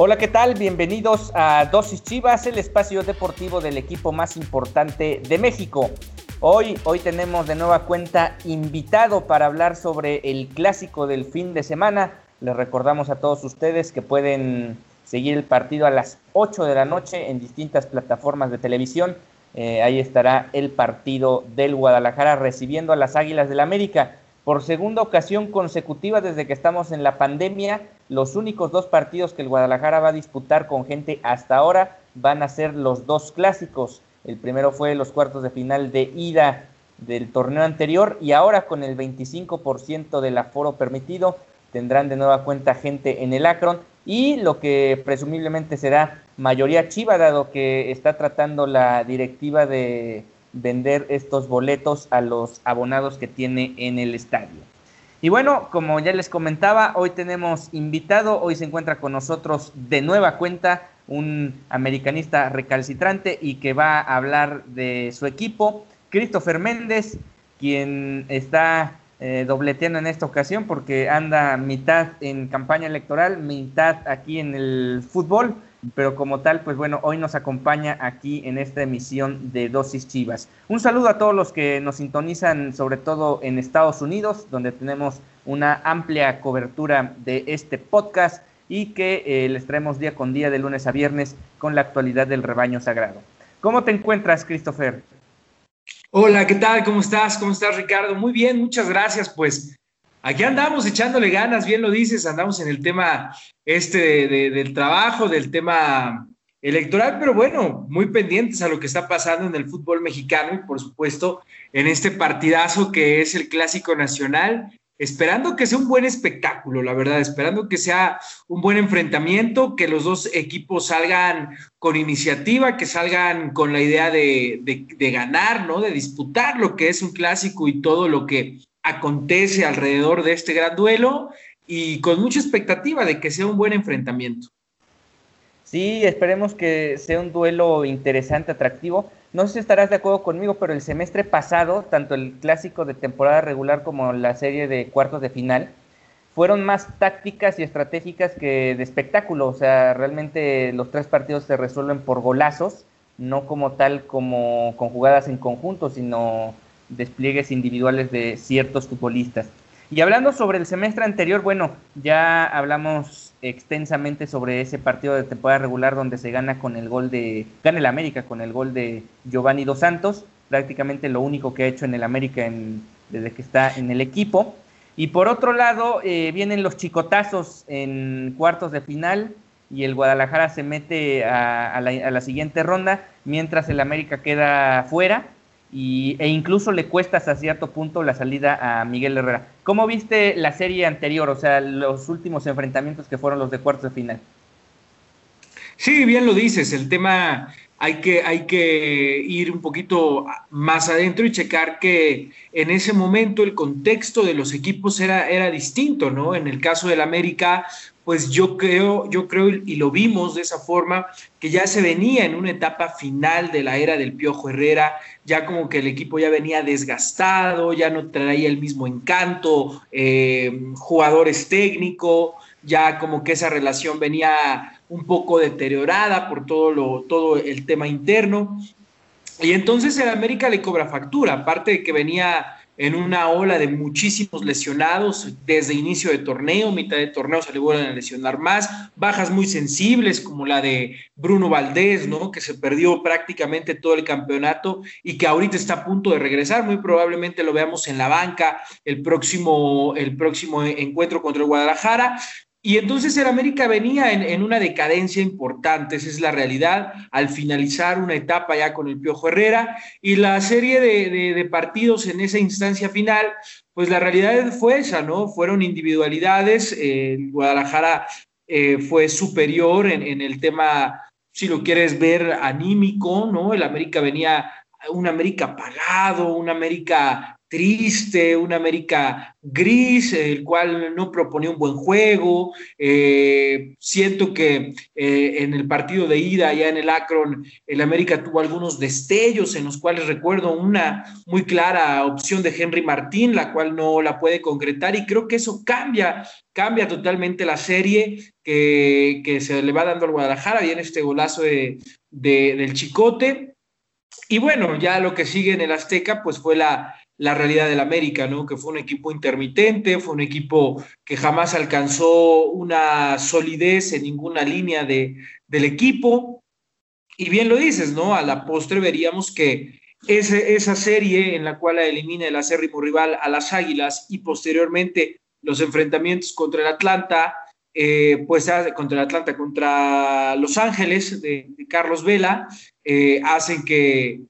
Hola, ¿qué tal? Bienvenidos a Dosis Chivas, el espacio deportivo del equipo más importante de México. Hoy, hoy tenemos de nueva cuenta invitado para hablar sobre el clásico del fin de semana. Les recordamos a todos ustedes que pueden seguir el partido a las 8 de la noche en distintas plataformas de televisión. Eh, ahí estará el partido del Guadalajara recibiendo a las Águilas del América. Por segunda ocasión consecutiva desde que estamos en la pandemia, los únicos dos partidos que el Guadalajara va a disputar con gente hasta ahora van a ser los dos clásicos. El primero fue los cuartos de final de ida del torneo anterior y ahora con el 25% del aforo permitido tendrán de nueva cuenta gente en el Akron y lo que presumiblemente será mayoría chiva dado que está tratando la directiva de vender estos boletos a los abonados que tiene en el estadio. Y bueno, como ya les comentaba, hoy tenemos invitado, hoy se encuentra con nosotros de nueva cuenta un americanista recalcitrante y que va a hablar de su equipo, Christopher Méndez, quien está eh, dobleteando en esta ocasión porque anda mitad en campaña electoral, mitad aquí en el fútbol, pero como tal, pues bueno, hoy nos acompaña aquí en esta emisión de Dosis Chivas. Un saludo a todos los que nos sintonizan, sobre todo en Estados Unidos, donde tenemos una amplia cobertura de este podcast y que eh, les traemos día con día de lunes a viernes con la actualidad del rebaño sagrado. ¿Cómo te encuentras, Christopher? Hola, ¿qué tal? ¿Cómo estás? ¿Cómo estás, Ricardo? Muy bien, muchas gracias. Pues aquí andamos echándole ganas, bien lo dices, andamos en el tema este del trabajo, del tema electoral, pero bueno, muy pendientes a lo que está pasando en el fútbol mexicano y por supuesto en este partidazo que es el Clásico Nacional esperando que sea un buen espectáculo, la verdad, esperando que sea un buen enfrentamiento, que los dos equipos salgan con iniciativa, que salgan con la idea de, ganar, ¿no? De disputar lo que es un clásico y todo lo que acontece alrededor de este gran duelo y con mucha expectativa de que sea un buen enfrentamiento. Sí, esperemos que sea un duelo interesante, atractivo. No sé si estarás de acuerdo conmigo, pero el semestre pasado, tanto el clásico de temporada regular como la serie de cuartos de final, fueron más tácticas y estratégicas que de espectáculo. O sea, realmente los tres partidos se resuelven por golazos, no como tal como con jugadas en conjunto, sino despliegues individuales de ciertos futbolistas. Y hablando sobre el semestre anterior, bueno, ya hablamos extensamente sobre ese partido de temporada regular donde se gana con el gol de, gana el América con el gol de Giovanni Dos Santos, prácticamente lo único que ha hecho en el América desde que está en el equipo. Y por otro lado, eh, vienen los chicotazos en cuartos de final y el Guadalajara se mete a, la, a la siguiente ronda, mientras el América queda fuera y, e incluso le cuesta hasta cierto punto la salida a Miguel Herrera. ¿Cómo viste la serie anterior, o sea, los últimos enfrentamientos que fueron los de cuartos de final? Sí, bien lo dices, el tema hay que, hay que ir un poquito más adentro y checar que en ese momento el contexto de los equipos era, era distinto, ¿no? En el caso del América, pues yo creo, yo creo y lo vimos de esa forma, que ya se venía en una etapa final de la era del Piojo Herrera, ya como que el equipo ya venía desgastado, ya no traía el mismo encanto, eh, jugadores técnicos, ya como que esa relación venía un poco deteriorada por todo, lo, todo el tema interno. Y entonces el América le cobra factura, aparte de que venía en una ola de muchísimos lesionados desde inicio de torneo, mitad de torneo se le vuelven a lesionar más, bajas muy sensibles como la de Bruno Valdés, ¿no? Que se perdió prácticamente todo el campeonato y que ahorita está a punto de regresar, muy probablemente lo veamos en la banca el próximo, el próximo encuentro contra el Guadalajara. Y entonces el América venía en, una decadencia importante, esa es la realidad, al finalizar una etapa ya con el Piojo Herrera y la serie de, partidos en esa instancia final, pues la realidad fue esa, ¿no? Fueron individualidades, el Guadalajara eh, fue superior en, en el tema, si lo quieres ver, anímico, ¿no? El América venía un América apagado, un América triste, un América gris, el cual no proponía un buen juego. Eh, siento que eh, en el partido de ida, allá en el Akron, el América tuvo algunos destellos en los cuales recuerdo una muy clara opción de Henry Martín, la cual no la puede concretar y creo que eso cambia, cambia totalmente la serie que, se le va dando al Guadalajara. Viene este golazo de, del Chicote. Y bueno, ya lo que sigue en el Azteca, pues fue la, la realidad del América, ¿no? Que fue un equipo intermitente, fue un equipo que jamás alcanzó una solidez en ninguna línea de, del equipo. Y bien lo dices, ¿no? A la postre veríamos que ese, esa serie en la cual elimina el acérrimo rival a las Águilas y posteriormente los enfrentamientos contra el Atlanta, eh, pues contra el Atlanta, contra Los Ángeles de, Carlos Vela, eh, hacen que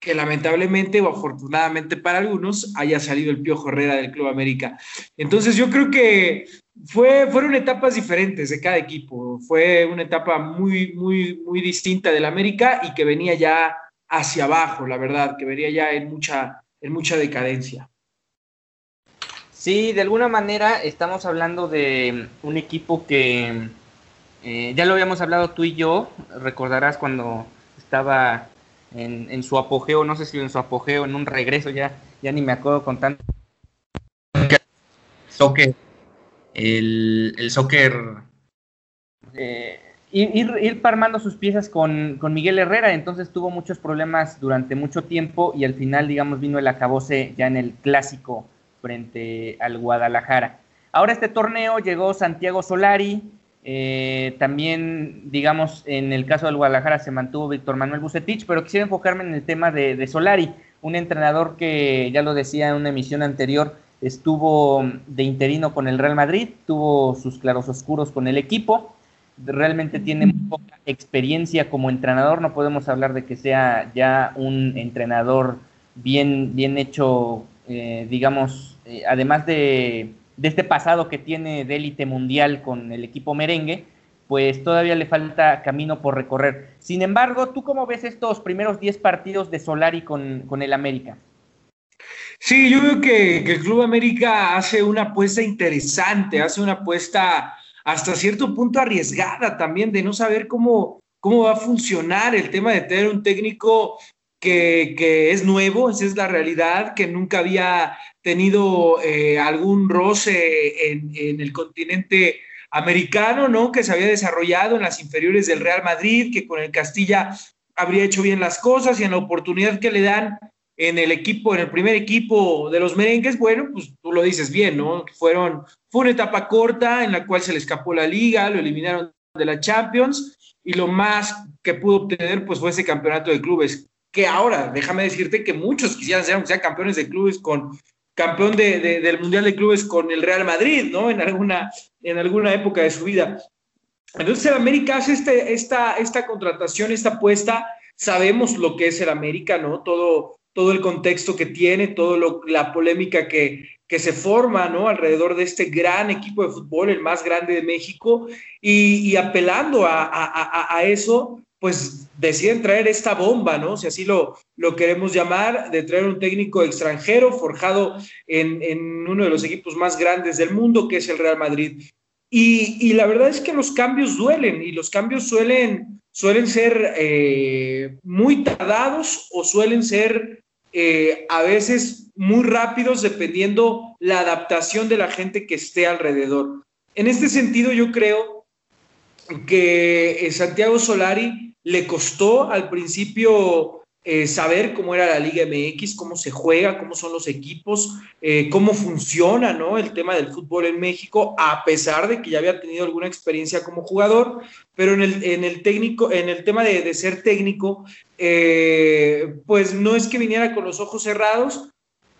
que lamentablemente o afortunadamente para algunos haya salido el Piojo Herrera del Club América. Entonces yo creo que fue, fueron etapas diferentes de cada equipo. Fue una etapa muy, muy, muy distinta del América y que venía ya hacia abajo, la verdad, que venía ya en mucha, en mucha decadencia. Sí, de alguna manera estamos hablando de un equipo que eh, ya lo habíamos hablado tú y yo, recordarás cuando estaba en, su apogeo, no sé si en su apogeo, en un regreso, ya, ya ni me acuerdo con tanto. Soccer, el, el soccer. Eh, ir, ir, parmando sus piezas con, con, Miguel Herrera, entonces tuvo muchos problemas durante mucho tiempo y al final, digamos, vino el acabose ya en el clásico frente al Guadalajara. Ahora este torneo llegó Santiago Solari, eh, también, digamos, en el caso del Guadalajara se mantuvo Víctor Manuel Bucetich, pero quisiera enfocarme en el tema de, Solari, un entrenador que, ya lo decía en una emisión anterior, estuvo de interino con el Real Madrid, tuvo sus claros oscuros con el equipo, realmente tiene poca experiencia como entrenador, no podemos hablar de que sea ya un entrenador bien, bien hecho, eh, digamos, eh, además de de este pasado que tiene de élite mundial con el equipo merengue, pues todavía le falta camino por recorrer. Sin embargo, ¿tú cómo ves estos primeros 10 partidos de Solari con, con el América? Sí, yo veo que, el Club América hace una apuesta interesante, hace una apuesta hasta cierto punto arriesgada también de no saber cómo, cómo va a funcionar el tema de tener un técnico que, es nuevo, esa es la realidad, que nunca había tenido eh, algún roce en, el continente americano, ¿no? Que se había desarrollado en las inferiores del Real Madrid, que con el Castilla habría hecho bien las cosas y en la oportunidad que le dan en el equipo, en el primer equipo de los merengues, bueno, pues tú lo dices bien, ¿no? Fueron, fue una etapa corta en la cual se le escapó la liga, lo eliminaron de la Champions y lo más que pudo obtener pues fue ese campeonato de clubes que ahora, déjame decirte que muchos quisieran ser, sean campeones de clubes con campeón de, del Mundial de Clubes con el Real Madrid, ¿no? En alguna, en alguna época de su vida. Entonces el América hace este, esta, esta contratación, esta apuesta, sabemos lo que es el América, ¿no? Todo, todo el contexto que tiene, toda la polémica que, que se forma, ¿no? Alrededor de este gran equipo de fútbol, el más grande de México, y, apelando a, a, a, eso, pues deciden traer esta bomba, ¿no? Si así lo, lo queremos llamar, de traer un técnico extranjero forjado en, uno de los equipos más grandes del mundo, que es el Real Madrid. Y, la verdad es que los cambios duelen y los cambios suelen, suelen ser eh, muy tardados o suelen ser eh, a veces muy rápidos dependiendo la adaptación de la gente que esté alrededor. En este sentido, yo creo que eh, Santiago Solari le costó al principio eh, saber cómo era la Liga MX, cómo se juega, cómo son los equipos, eh, cómo funciona ¿no? el tema del fútbol en México, a pesar de que ya había tenido alguna experiencia como jugador, pero en el, en el técnico, en el tema de, de ser técnico, eh, pues no es que viniera con los ojos cerrados,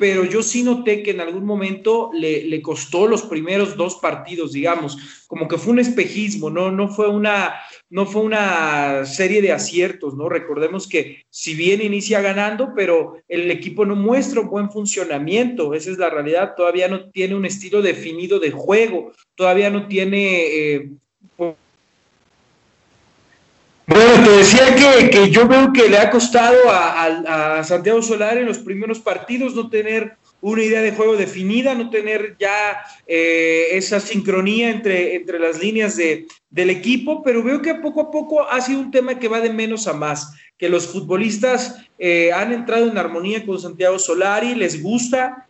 pero yo sí noté que en algún momento le, le, costó los primeros dos partidos, digamos, como que fue un espejismo, ¿no? No fue una, no fue una serie de aciertos, ¿no? Recordemos que si bien inicia ganando, pero el equipo no muestra un buen funcionamiento, esa es la realidad, todavía no tiene un estilo definido de juego, todavía no tiene... Eh, bueno, te decía que, que, yo veo que le ha costado a, Santiago Solar en los primeros partidos no tener una idea de juego definida, no tener ya eh, esa sincronía entre, entre las líneas de, del equipo, pero veo que poco a poco ha sido un tema que va de menos a más, que los futbolistas eh, han entrado en armonía con Santiago Solari, les gusta,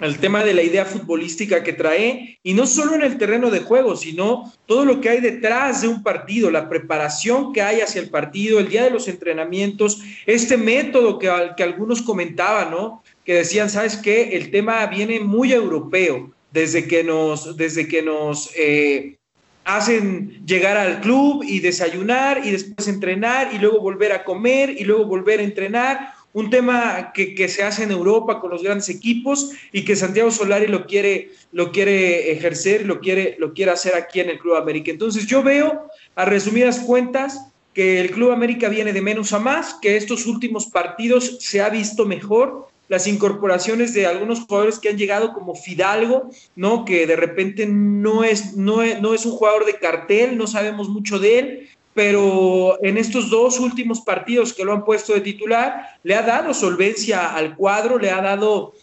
el tema de la idea futbolística que trae, y no solo en el terreno de juego, sino todo lo que hay detrás de un partido, la preparación que hay hacia el partido, el día de los entrenamientos, este método que, que algunos comentaban, ¿no? Que decían, ¿sabes qué? El tema viene muy europeo, desde que nos, desde que nos eh, hacen llegar al club y desayunar y después entrenar y luego volver a comer y luego volver a entrenar un tema que, se hace en Europa con los grandes equipos y que Santiago Solari lo quiere, lo quiere ejercer, lo quiere, lo quiere hacer aquí en el Club América. Entonces yo veo, a resumidas cuentas, que el Club América viene de menos a más, que estos últimos partidos se ha visto mejor, las incorporaciones de algunos jugadores que han llegado como Fidalgo, ¿no? Que de repente no es, no es, no es un jugador de cartel, no sabemos mucho de él, pero en estos dos últimos partidos que lo han puesto de titular, le ha dado solvencia al cuadro, le ha dado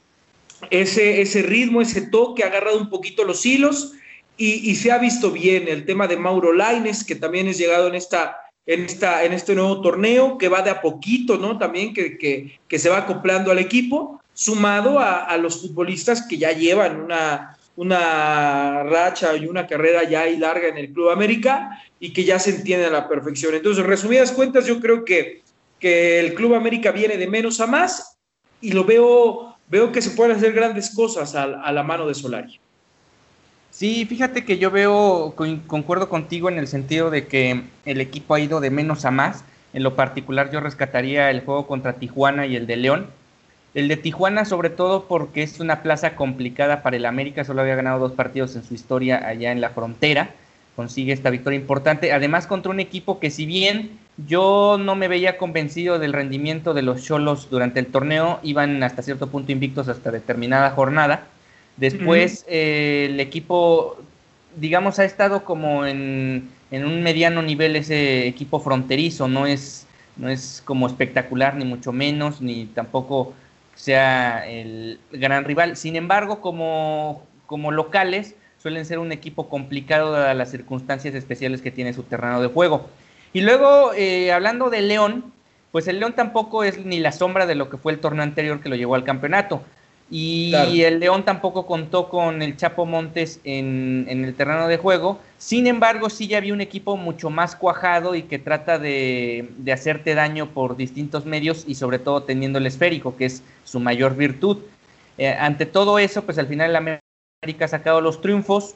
ese, ese ritmo, ese toque, ha agarrado un poquito los hilos y, se ha visto bien el tema de Mauro Laines, que también es llegado en esta en, esta, en este nuevo torneo, que va de a poquito, ¿no? También que, que, que se va acoplando al equipo, sumado a, los futbolistas que ya llevan una, una racha y una carrera ya y larga en el Club América y que ya se entiende a la perfección. Entonces, resumidas cuentas, yo creo que, que el Club América viene de menos a más y lo veo, veo que se pueden hacer grandes cosas a, a la mano de Solari. Sí, fíjate que yo veo, concuerdo contigo en el sentido de que el equipo ha ido de menos a más. En lo particular yo rescataría el juego contra Tijuana y el de León el de Tijuana, sobre todo porque es una plaza complicada para el América, solo había ganado dos partidos en su historia allá en la frontera, consigue esta victoria importante, además contra un equipo que si bien yo no me veía convencido del rendimiento de los Cholos durante el torneo, iban hasta cierto punto invictos hasta determinada jornada, después uh -huh. eh, el equipo, digamos, ha estado como en, en un mediano nivel ese equipo fronterizo, no es, no es como espectacular ni mucho menos, ni tampoco sea el gran rival. Sin embargo, como, como locales, suelen ser un equipo complicado dadas las circunstancias especiales que tiene su terreno de juego. Y luego, eh, hablando de León, pues el León tampoco es ni la sombra de lo que fue el torneo anterior que lo llevó al campeonato. Y claro. el León tampoco contó con el Chapo Montes en, en, el terreno de juego. Sin embargo, sí ya había un equipo mucho más cuajado y que trata de, de, hacerte daño por distintos medios y sobre todo teniendo el esférico, que es su mayor virtud. Eh, ante todo eso, pues al final el América ha sacado los triunfos.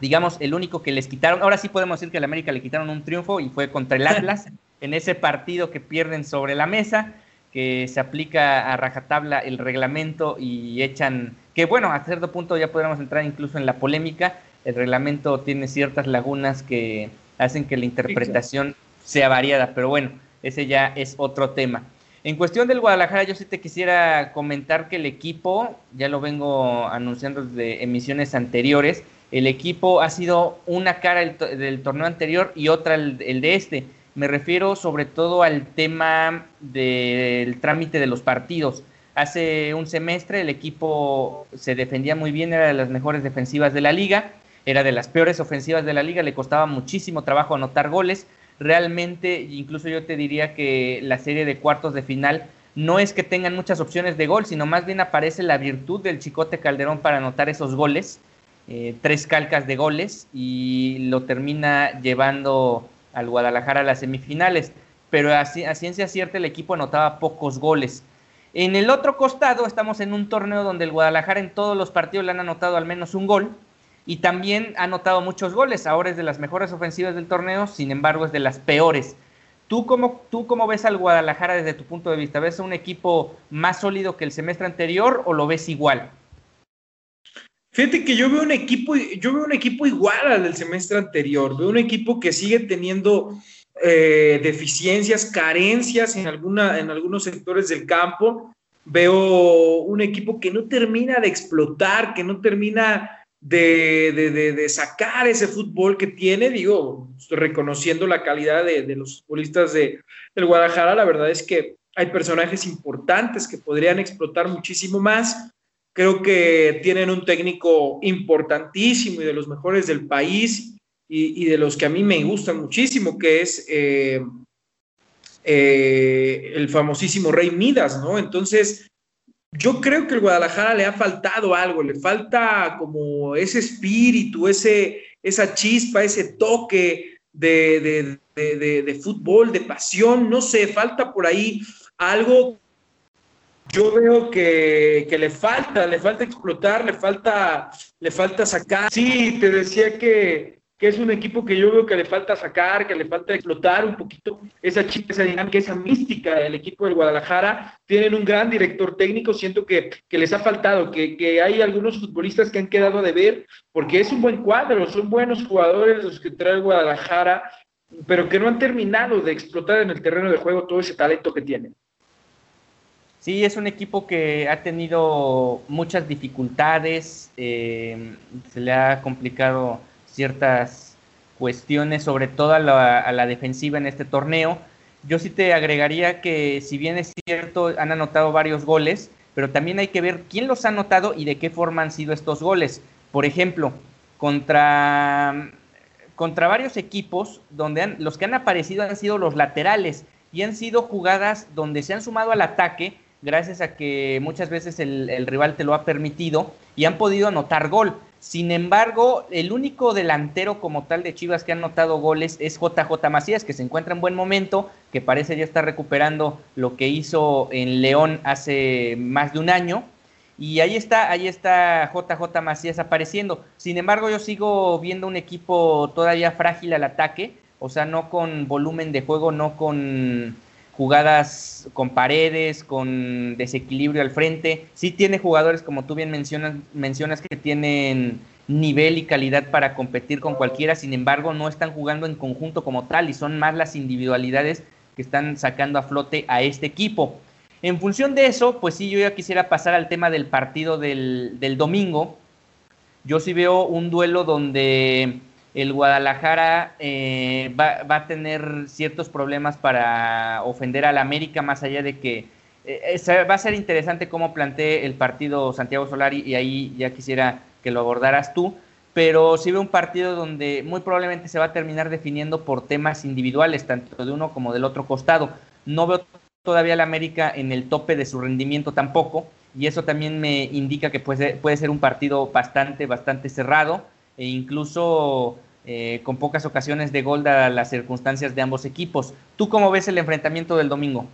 Digamos, el único que les quitaron, ahora sí podemos decir que al América le quitaron un triunfo y fue contra el Atlas en ese partido que pierden sobre la mesa que se aplica a rajatabla el reglamento y echan, que bueno, a cierto punto ya podríamos entrar incluso en la polémica, el reglamento tiene ciertas lagunas que hacen que la interpretación sea variada, pero bueno, ese ya es otro tema. En cuestión del Guadalajara, yo sí te quisiera comentar que el equipo, ya lo vengo anunciando desde emisiones anteriores, el equipo ha sido una cara del, del torneo anterior y otra el, el de este me refiero sobre todo al tema del trámite de los partidos. Hace un semestre el equipo se defendía muy bien, era de las mejores defensivas de la liga, era de las peores ofensivas de la liga, le costaba muchísimo trabajo anotar goles. Realmente, incluso yo te diría que la serie de cuartos de final no es que tengan muchas opciones de gol, sino más bien aparece la virtud del Chicote Calderón para anotar esos goles, eh, tres calcas de goles, y lo termina llevando al Guadalajara a las semifinales. pero a, a ciencia cierta el equipo anotaba pocos goles. En el otro costado estamos en un torneo donde el Guadalajara en todos los partidos le han anotado al menos un gol y también ha anotado muchos goles. Ahora es de las mejores ofensivas del torneo, sin embargo es de las peores. ¿Tú cómo, ¿Tú cómo ves al Guadalajara desde tu punto de vista? ¿Ves un equipo más sólido que el semestre anterior o lo ves igual? Fíjate que yo veo un equipo, yo veo un equipo igual al del semestre anterior. Veo un equipo que sigue teniendo eh, deficiencias, carencias en, alguna, en algunos sectores del campo. Veo un equipo que no termina de explotar, que no termina de, sacar ese fútbol que tiene, digo, reconociendo la calidad de, los futbolistas de, del Guadalajara, la verdad es que hay personajes importantes que podrían explotar muchísimo más. Creo que tienen un técnico importantísimo y de los mejores del país y, de los que a mí me gustan muchísimo, que es eh, eh, el famosísimo Rey Midas, ¿no? Entonces, yo creo que el Guadalajara le ha faltado algo, le falta como ese espíritu, ese, esa chispa, ese toque de, de, fútbol, de pasión, no sé, falta por ahí algo. Yo veo que, que, le falta, le falta explotar, le falta, le falta sacar. Sí, te decía que, que es un equipo que yo veo que le falta sacar, que le falta explotar un poquito esa chica, esa dinámica, esa mística del equipo del Guadalajara. Tienen un gran director técnico, siento que, les ha faltado, que, hay algunos futbolistas que han quedado de ver, porque es un buen cuadro, son buenos jugadores los que trae el Guadalajara, pero que no han terminado de explotar en el terreno de juego todo ese talento que tienen. Sí, es un equipo que ha tenido muchas dificultades, eh, se le ha complicado ciertas cuestiones, sobre todo a la, defensiva en este torneo. Yo sí te agregaría que si bien es cierto, han anotado varios goles, pero también hay que ver quién los ha anotado y de qué forma han sido estos goles. Por ejemplo, contra, contra varios equipos donde los que han aparecido han sido los laterales y han sido jugadas donde se han sumado al ataque gracias a que muchas veces el rival te lo ha permitido y han podido anotar gol. Sin embargo, el único delantero como tal de Chivas que ha anotado goles es JJ Macías, que se encuentra en buen momento, que parece ya estar recuperando lo que hizo en León hace más de un año. Y ahí está, ahí está JJ Macías apareciendo. Sin embargo, yo sigo viendo un equipo todavía frágil al ataque, o sea, no con volumen de juego, no con jugadas con paredes, con desequilibrio al frente. Sí tiene jugadores, como tú bien mencionas, mencionas que tienen nivel y calidad para competir con cualquiera, sin embargo no están jugando en conjunto como tal y son más las individualidades que están sacando a flote a este equipo. En función de eso, pues sí, yo ya quisiera pasar al tema del partido del, del domingo. Yo sí veo un duelo donde el Guadalajara eh, va, a tener ciertos problemas para ofender al América, más allá de que eh, va a ser interesante cómo plantee el partido Santiago Solari y ahí ya quisiera que lo abordaras tú, pero sí veo un partido donde muy probablemente se va a terminar definiendo por temas individuales, tanto de uno como del otro costado. No veo todavía al América en el tope de su rendimiento tampoco, y eso también me indica que puede, puede ser un partido bastante, bastante cerrado e incluso eh, con pocas ocasiones de gol a las circunstancias de ambos equipos. ¿Tú cómo ves el enfrentamiento del domingo?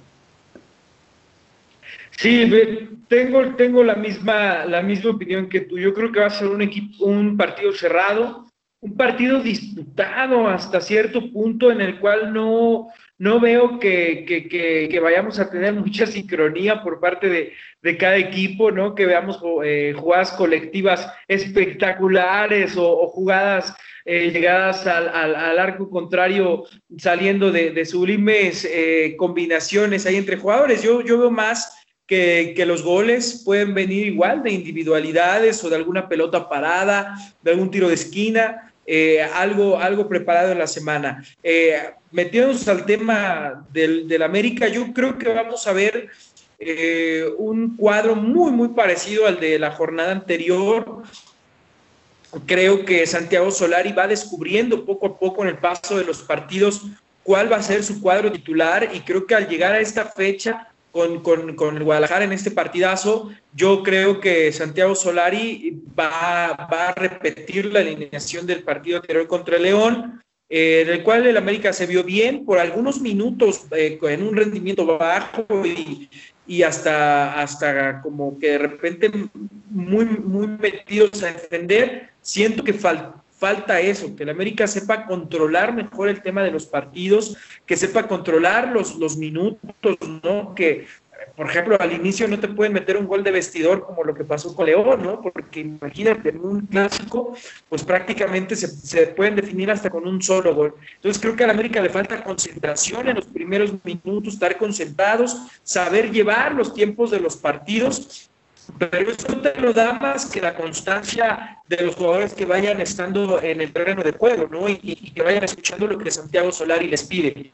Sí, tengo, tengo la, misma, la misma opinión que tú. Yo creo que va a ser un, equipo, un partido cerrado, un partido disputado hasta cierto punto en el cual no, no veo que, que, vayamos a tener mucha sincronía por parte de, de cada equipo, ¿no? Que veamos eh, jugadas colectivas espectaculares o, jugadas eh, llegadas al, al, arco contrario saliendo de, de sublimes eh, combinaciones ahí entre jugadores. Yo, yo veo más que, que, los goles pueden venir igual de individualidades o de alguna pelota parada, de algún tiro de esquina. Algo, algo preparado en la semana. Eh, metiéndonos al tema del, del, América, yo creo que vamos a ver eh, un cuadro muy, muy parecido al de la jornada anterior. Creo que Santiago Solari va descubriendo poco a poco en el paso de los partidos cuál va a ser su cuadro titular y creo que al llegar a esta fecha con, con, con el Guadalajara en este partidazo, yo creo que Santiago Solari va, va a repetir la alineación del partido anterior contra el León, eh, en el cual el América se vio bien por algunos minutos eh, en un rendimiento bajo y, y, hasta, hasta como que de repente muy, muy metidos a defender. Siento que falta eso, que el América sepa controlar mejor el tema de los partidos, que sepa controlar los, los minutos, ¿no? Que por ejemplo, al inicio no te pueden meter un gol de vestidor como lo que pasó con León, ¿no? Porque imagínate, en un clásico, pues prácticamente se, pueden definir hasta con un solo gol. Entonces creo que a la América le falta concentración en los primeros minutos, estar concentrados, saber llevar los tiempos de los partidos pero eso te lo da más que la constancia de los jugadores que vayan estando en el terreno de juego, ¿no? Y, y, que vayan escuchando lo que Santiago Solari les pide.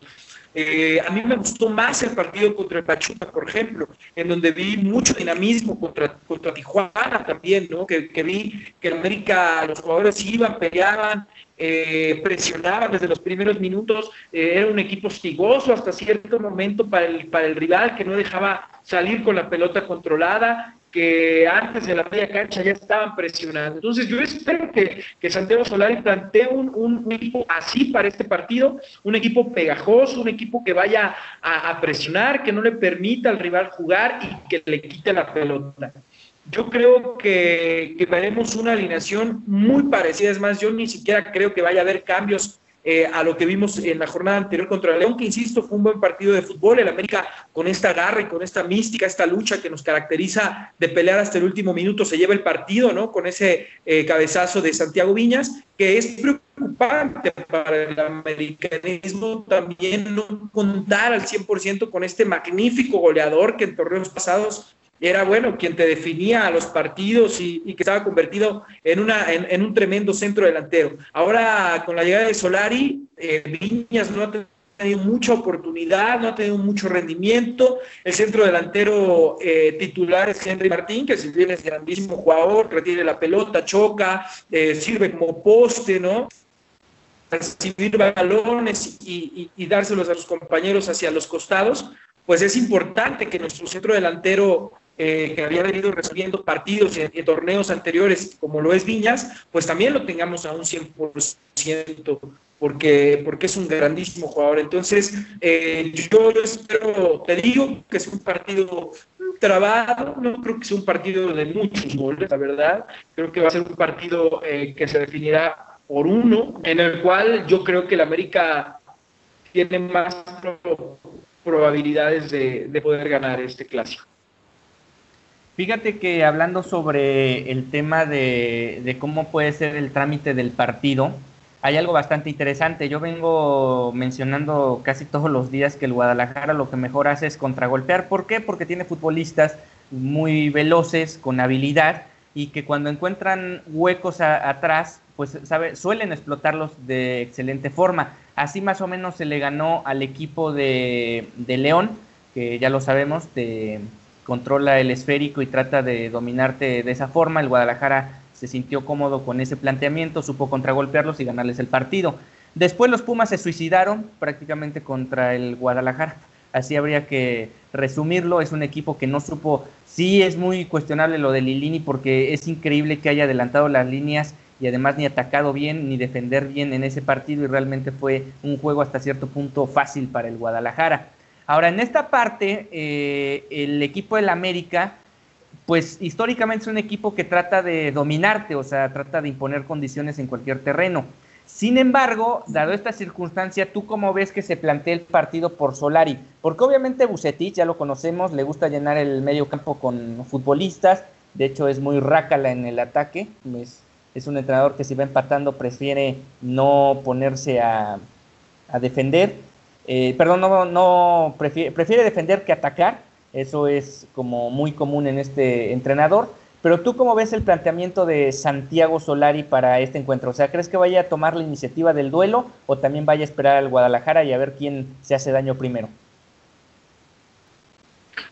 Eh, a mí me gustó más el partido contra el Pachuca, por ejemplo, en donde vi mucho dinamismo contra, contra Tijuana también, ¿no? Que, vi que en América los jugadores iban, peleaban, eh, presionaban desde los primeros minutos, eh, era un equipo hostigoso hasta cierto momento para el, para el rival que no dejaba salir con la pelota controlada que antes de la media cancha ya estaban presionando. Entonces yo espero que, que Santiago Solari plantee un, un, equipo así para este partido, un equipo pegajoso, un equipo que vaya a, presionar, que no le permita al rival jugar y que le quite la pelota. Yo creo que, que veremos una alineación muy parecida, es más, yo ni siquiera creo que vaya a haber cambios eh, a lo que vimos en la jornada anterior contra el León, que insisto, fue un buen partido de fútbol. El América, con esta garra y con esta mística, esta lucha que nos caracteriza de pelear hasta el último minuto, se lleva el partido, ¿no? Con ese eh, cabezazo de Santiago Viñas, que es preocupante para el americanismo también no contar al 100% con este magnífico goleador que en torneos pasados era bueno quien te definía a los partidos y, que estaba convertido en, una, en, un tremendo centro delantero. Ahora, con la llegada de Solari, eh, Viñas no ha tenido mucha oportunidad, no ha tenido mucho rendimiento. El centro delantero eh, titular es Henry Martín, que si bien es grandísimo jugador, retiene la pelota, choca, eh, sirve como poste, ¿no? recibir balones y, y, dárselos a sus compañeros hacia los costados, pues es importante que nuestro centro delantero eh, que había venido resolviendo partidos en, torneos anteriores, como lo es Viñas, pues también lo tengamos a un 100%, porque, porque es un grandísimo jugador. Entonces, eh, yo espero, te digo que es un partido trabado, no creo que sea un partido de muchos goles, la verdad. Creo que va a ser un partido eh, que se definirá por uno, en el cual yo creo que el América tiene más probabilidades de, de poder ganar este clásico. Fíjate que hablando sobre el tema de, cómo puede ser el trámite del partido, hay algo bastante interesante. Yo vengo mencionando casi todos los días que el Guadalajara lo que mejor hace es contragolpear. ¿Por qué? Porque tiene futbolistas muy veloces, con habilidad, y que cuando encuentran huecos atrás, pues sabe, suelen explotarlos de excelente forma. Así más o menos se le ganó al equipo de, de León, que ya lo sabemos, de controla el esférico y trata de dominarte de esa forma. El Guadalajara se sintió cómodo con ese planteamiento, supo contragolpearlos y ganarles el partido. Después los Pumas se suicidaron prácticamente contra el Guadalajara. Así habría que resumirlo. Es un equipo que no supo. Sí, es muy cuestionable lo de Lilini porque es increíble que haya adelantado las líneas y además ni atacado bien ni defender bien en ese partido y realmente fue un juego hasta cierto punto fácil para el Guadalajara. Ahora, en esta parte, eh, el equipo del América, pues históricamente es un equipo que trata de dominarte, o sea, trata de imponer condiciones en cualquier terreno. Sin embargo, dado esta circunstancia, ¿tú cómo ves que se plantea el partido por Solari? Porque obviamente Bucetich, ya lo conocemos, le gusta llenar el medio campo con futbolistas, de hecho es muy rácala en el ataque, es, es un entrenador que si va empatando prefiere no ponerse a, a defender eh, perdón, no, prefiere, defender que atacar, eso es como muy común en este entrenador, pero tú cómo ves el planteamiento de Santiago Solari para este encuentro, o sea, ¿crees que vaya a tomar la iniciativa del duelo o también vaya a esperar al Guadalajara y a ver quién se hace daño primero?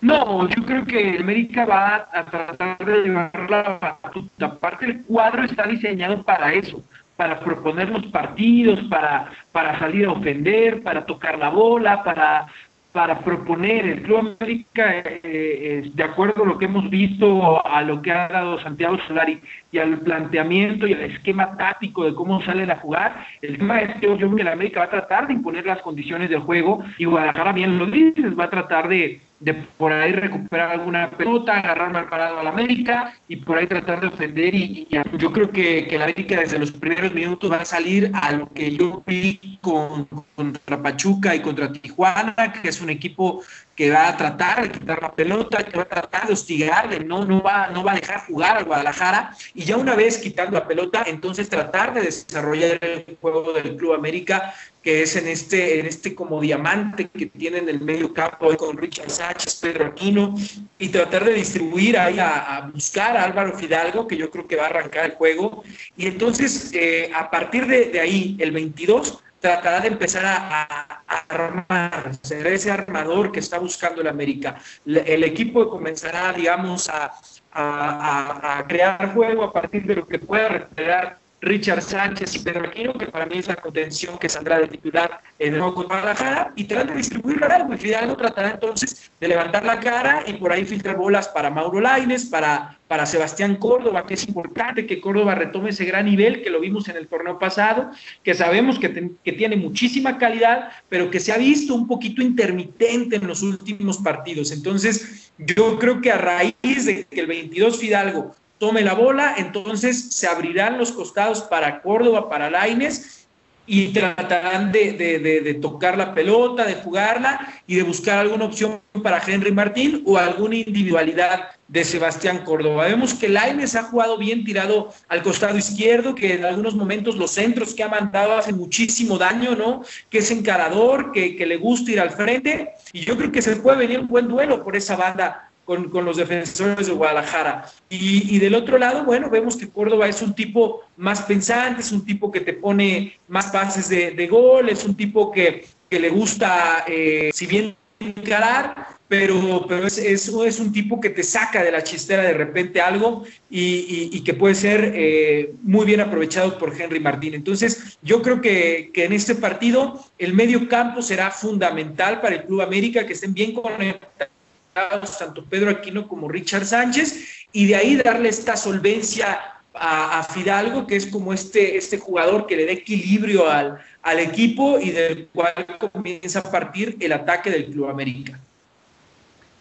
No, yo creo que América va a tratar de llevar la batuta. Aparte, el cuadro está diseñado para eso, para proponernos partidos, para, para salir a ofender, para tocar la bola, para, para proponer. El Club América, eh, de acuerdo a lo que hemos visto, a lo que ha dado Santiago Solari y al planteamiento y al esquema táctico de cómo salen a jugar, el tema es que yo el América va a tratar de imponer las condiciones del juego y Guadalajara, bien lo dices, va a tratar de de por ahí recuperar alguna pelota, agarrar mal parado al América y por ahí tratar de ofender y, yo creo que, que, la América desde los primeros minutos va a salir a lo que yo vi con, contra Pachuca y contra Tijuana, que es un equipo que va a tratar de quitar la pelota, que va a tratar de hostigarle, no, no, va, no va a dejar jugar al Guadalajara y ya una vez quitando la pelota, entonces tratar de desarrollar el juego del Club América que es en este, en este como diamante que tiene en el medio campo con Richard Sánchez, Pedro Aquino, y tratar de distribuir ahí a, buscar a Álvaro Fidalgo, que yo creo que va a arrancar el juego. Y entonces, eh, a partir de, ahí, el 22, tratará de empezar a, armar, ser ese armador que está buscando el América. El equipo comenzará, digamos, a, a, crear juego a partir de lo que pueda recuperar Richard Sánchez y Pedro Aquino, que para mí es la contención que saldrá de titular en el nuevo Guadalajara, y tratan de distribuirlo a algo. Y Fidalgo tratará entonces de levantar la cara y por ahí filtrar bolas para Mauro Laines, para, para Sebastián Córdoba, que es importante que Córdoba retome ese gran nivel que lo vimos en el torneo pasado, que sabemos que, que tiene muchísima calidad, pero que se ha visto un poquito intermitente en los últimos partidos. Entonces, yo creo que a raíz de que el 22 Fidalgo tome la bola, entonces se abrirán los costados para Córdoba, para Laines y tratarán de, tocar la pelota, de jugarla y de buscar alguna opción para Henry Martín o alguna individualidad de Sebastián Córdoba. Vemos que Laines ha jugado bien tirado al costado izquierdo, que en algunos momentos los centros que ha mandado hacen muchísimo daño, ¿no? Que es encarador, que, que le gusta ir al frente y yo creo que se puede venir un buen duelo por esa banda con, los defensores de Guadalajara. Y, del otro lado, bueno, vemos que Córdoba es un tipo más pensante, es un tipo que te pone más pases de, gol, es un tipo que, le gusta, eh, si bien encarar, pero, pero es, es, un tipo que te saca de la chistera de repente algo y, que puede ser eh, muy bien aprovechado por Henry Martín. Entonces, yo creo que, que, en este partido el medio campo será fundamental para el Club América, que estén bien conectados tanto Pedro Aquino como Richard Sánchez, y de ahí darle esta solvencia a, Fidalgo, que es como este, este jugador que le da equilibrio al, al equipo y del cual comienza a partir el ataque del Club América.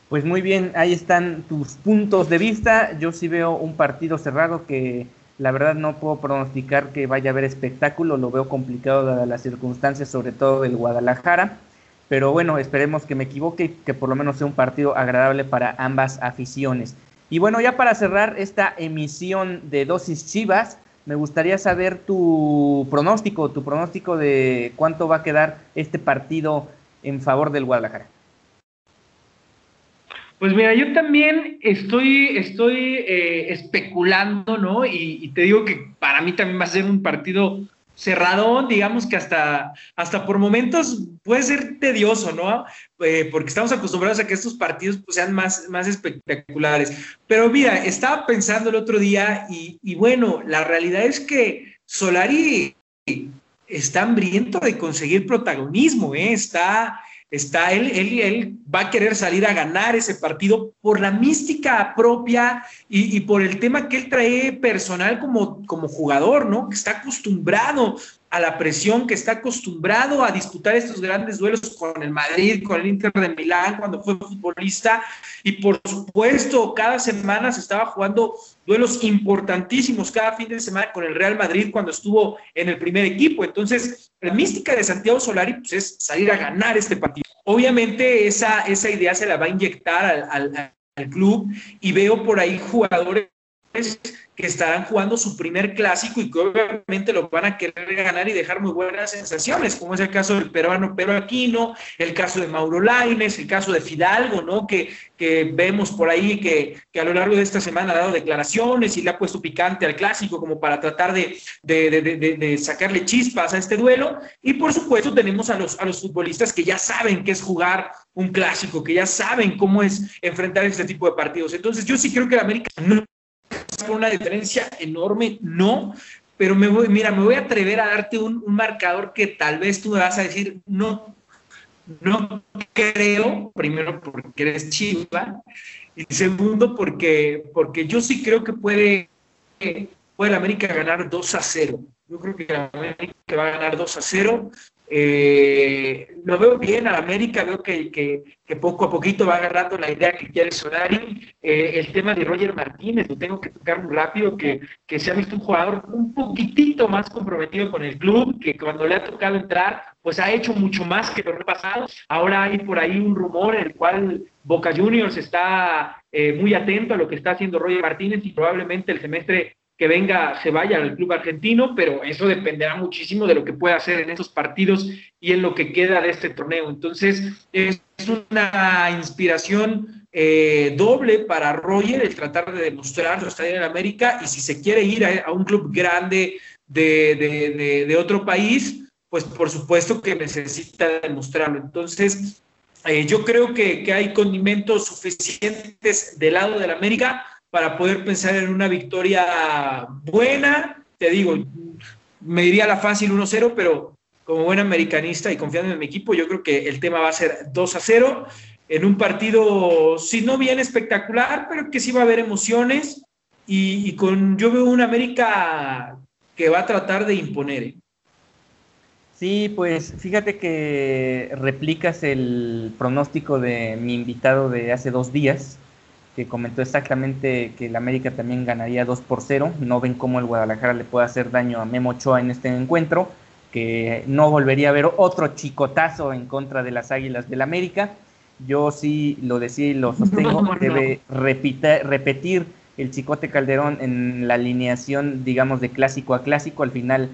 Pues muy bien, ahí están tus puntos de vista. Yo sí veo un partido cerrado que la verdad no puedo pronosticar que vaya a haber espectáculo, lo veo complicado dadas las circunstancias, sobre todo del Guadalajara. Pero bueno, esperemos que me equivoque y que por lo menos sea un partido agradable para ambas aficiones. Y bueno, ya para cerrar esta emisión de Dosis Chivas, me gustaría saber tu pronóstico, tu pronóstico de cuánto va a quedar este partido en favor del Guadalajara. Pues mira, yo también estoy, estoy eh, especulando, ¿no? y, te digo que para mí también va a ser un partido cerradón, digamos que hasta, hasta por momentos puede ser tedioso, ¿no? Eh, porque estamos acostumbrados a que estos partidos pues, sean más, más espectaculares. Pero mira, estaba pensando el otro día y, y bueno, la realidad es que Solari está hambriento de conseguir protagonismo, ¿eh? está, está él, él, él, va a querer salir a ganar ese partido por la mística propia y, por el tema que él trae personal como, como jugador, ¿no? Que está acostumbrado a la presión, que está acostumbrado a disputar estos grandes duelos con el Madrid, con el Inter de Milán cuando fue futbolista y por supuesto cada semana se estaba jugando duelos importantísimos cada fin de semana con el Real Madrid cuando estuvo en el primer equipo. Entonces, la mística de Santiago Solari pues, es salir a ganar este partido. Obviamente esa, esa idea se la va a inyectar al, al club y veo por ahí jugadores que estarán jugando su primer clásico y que obviamente lo van a querer ganar y dejar muy buenas sensaciones, como es el caso del peruano Pedro Aquino, el caso de Mauro Laines, el caso de Fidalgo, ¿no? Que, que vemos por ahí que, que, a lo largo de esta semana ha dado declaraciones y le ha puesto picante al clásico como para tratar de, de, de, de sacarle chispas a este duelo. Y por supuesto tenemos a los, a los futbolistas que ya saben qué es jugar un clásico, que ya saben cómo es enfrentar este tipo de partidos. Entonces yo sí creo que el América no una diferencia enorme, no, pero me voy, mira, me voy a atrever a darte un, marcador que tal vez tú me vas a decir, no, no creo, primero porque eres chiva, y segundo porque, porque yo sí creo que puede, puede América ganar 2 a 0. Yo creo que América va a ganar 2 a 0. Eh, lo veo bien a América, veo que, que, poco a poquito va agarrando la idea que quiere Solari. Eh, el tema de Roger Martínez, lo tengo que tocar muy rápido, que, que se ha visto un jugador un poquitito más comprometido con el club, que cuando le ha tocado entrar, pues ha hecho mucho más que lo pasado. Ahora hay por ahí un rumor en el cual Boca Juniors está eh, muy atento a lo que está haciendo Roger Martínez y probablemente el semestre que venga, se vaya al club argentino, pero eso dependerá muchísimo de lo que pueda hacer en estos partidos y en lo que queda de este torneo. Entonces, es una inspiración eh, doble para Roger el tratar de demostrar su en América y si se quiere ir a, un club grande de, otro país, pues por supuesto que necesita demostrarlo. Entonces, eh, yo creo que, que hay condimentos suficientes del lado de la América para poder pensar en una victoria buena. Te digo, me diría la fácil 1-0, pero como buen americanista y confiando en mi equipo, yo creo que el tema va a ser 2 0 en un partido, si no bien espectacular, pero que sí va a haber emociones y, con yo veo una América que va a tratar de imponer. ¿eh? Sí, pues fíjate que replicas el pronóstico de mi invitado de hace dos días que comentó exactamente que el América también ganaría 2 por 0. No ven cómo el Guadalajara le puede hacer daño a Memo Ochoa en este encuentro, que no volvería a haber otro chicotazo en contra de las Águilas del América. Yo sí lo decía y lo sostengo, debe repetir el Chicote Calderón en la alineación, digamos, de clásico a clásico. Al final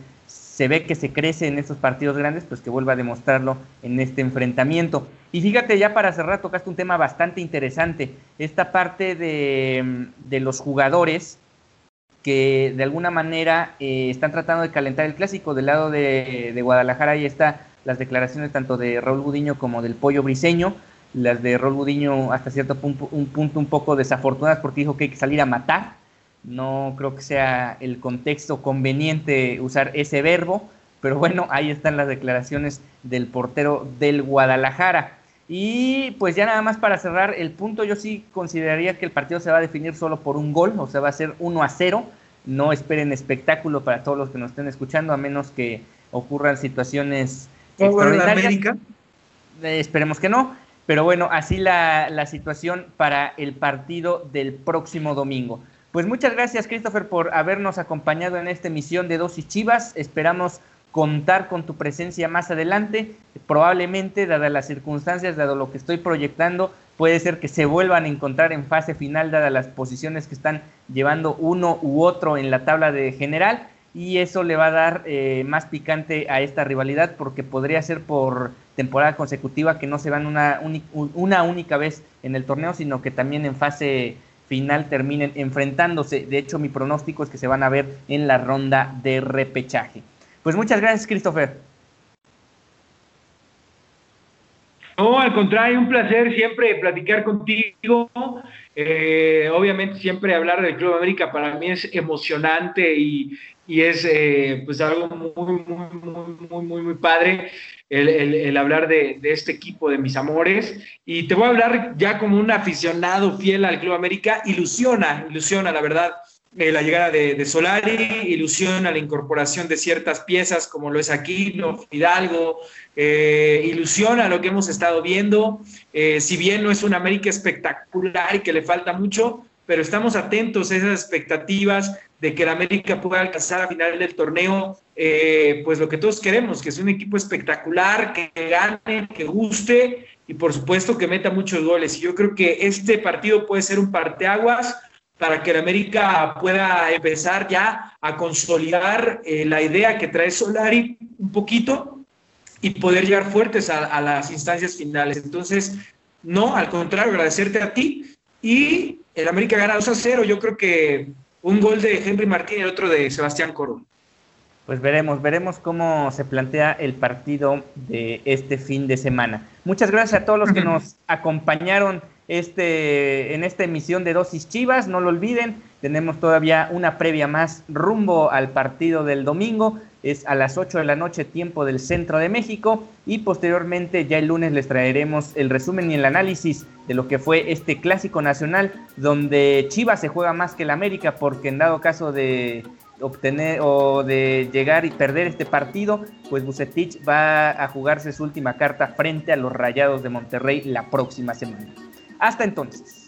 se ve que se crece en estos partidos grandes, pues que vuelva a demostrarlo en este enfrentamiento. Y fíjate, ya para cerrar, tocaste un tema bastante interesante, esta parte de, los jugadores que de alguna manera eh, están tratando de calentar el clásico. Del lado de, Guadalajara ahí está las declaraciones tanto de Raúl Gudiño como del Pollo Briseño, las de Raúl Gudiño hasta cierto punto un, punto un poco desafortunadas porque dijo que hay que salir a matar no creo que sea el contexto conveniente usar ese verbo, pero bueno, ahí están las declaraciones del portero del Guadalajara. Y pues ya nada más para cerrar el punto, yo sí consideraría que el partido se va a definir solo por un gol, o sea, va a ser 1 a 0. No esperen espectáculo para todos los que nos estén escuchando, a menos que ocurran situaciones extraordinarias. América? Eh, esperemos que no. Pero bueno, así la, la situación para el partido del próximo domingo. Pues muchas gracias, Christopher, por habernos acompañado en esta emisión de Dosis Chivas. Esperamos contar con tu presencia más adelante. Probablemente, dadas las circunstancias, dado lo que estoy proyectando, puede ser que se vuelvan a encontrar en fase final, dadas las posiciones que están llevando uno u otro en la tabla de general. Y eso le va a dar eh, más picante a esta rivalidad, porque podría ser por temporada consecutiva que no se van una, una única vez en el torneo, sino que también en fase final terminen enfrentándose. De hecho, mi pronóstico es que se van a ver en la ronda de repechaje. Pues muchas gracias, Christopher. No, al contrario, un placer siempre platicar contigo. Eh, obviamente siempre hablar del Club América para mí es emocionante y, y es eh, pues algo muy, muy, muy, muy, muy, muy padre el, hablar de, este equipo de mis amores. Y te voy a hablar ya como un aficionado fiel al Club América. Ilusiona, ilusiona, la verdad, eh, la llegada de, Solari, ilusiona la incorporación de ciertas piezas como lo es Aquino, Hidalgo, eh, ilusiona lo que hemos estado viendo. si bien no es un América espectacular y que le falta mucho, pero estamos atentos a esas expectativas de que el América pueda alcanzar a final del torneo, eh, pues lo que todos queremos, que es un equipo espectacular, que gane, que guste y por supuesto que meta muchos goles. Y yo creo que este partido puede ser un parteaguas para que el América pueda empezar ya a consolidar eh, la idea que trae Solari un poquito y poder llegar fuertes a las instancias finales. Entonces, no, al contrario, agradecerte a ti y el América gana 2 a 0. Yo creo que un gol de Henry Martín y el otro de Sebastián Coro. Pues veremos, veremos cómo se plantea el partido de este fin de semana. Muchas gracias a todos los que nos acompañaron este, en esta emisión de Dosis Chivas. No lo olviden, tenemos todavía una previa más rumbo al partido del domingo. es a las 8 de la noche tiempo del centro de México y posteriormente ya el lunes les traeremos el resumen y el análisis de lo que fue este clásico nacional donde Chivas se juega más que el América porque en dado caso de obtener o de llegar y perder este partido, pues Bucetich va a jugarse su última carta frente a los Rayados de Monterrey la próxima semana. Hasta entonces.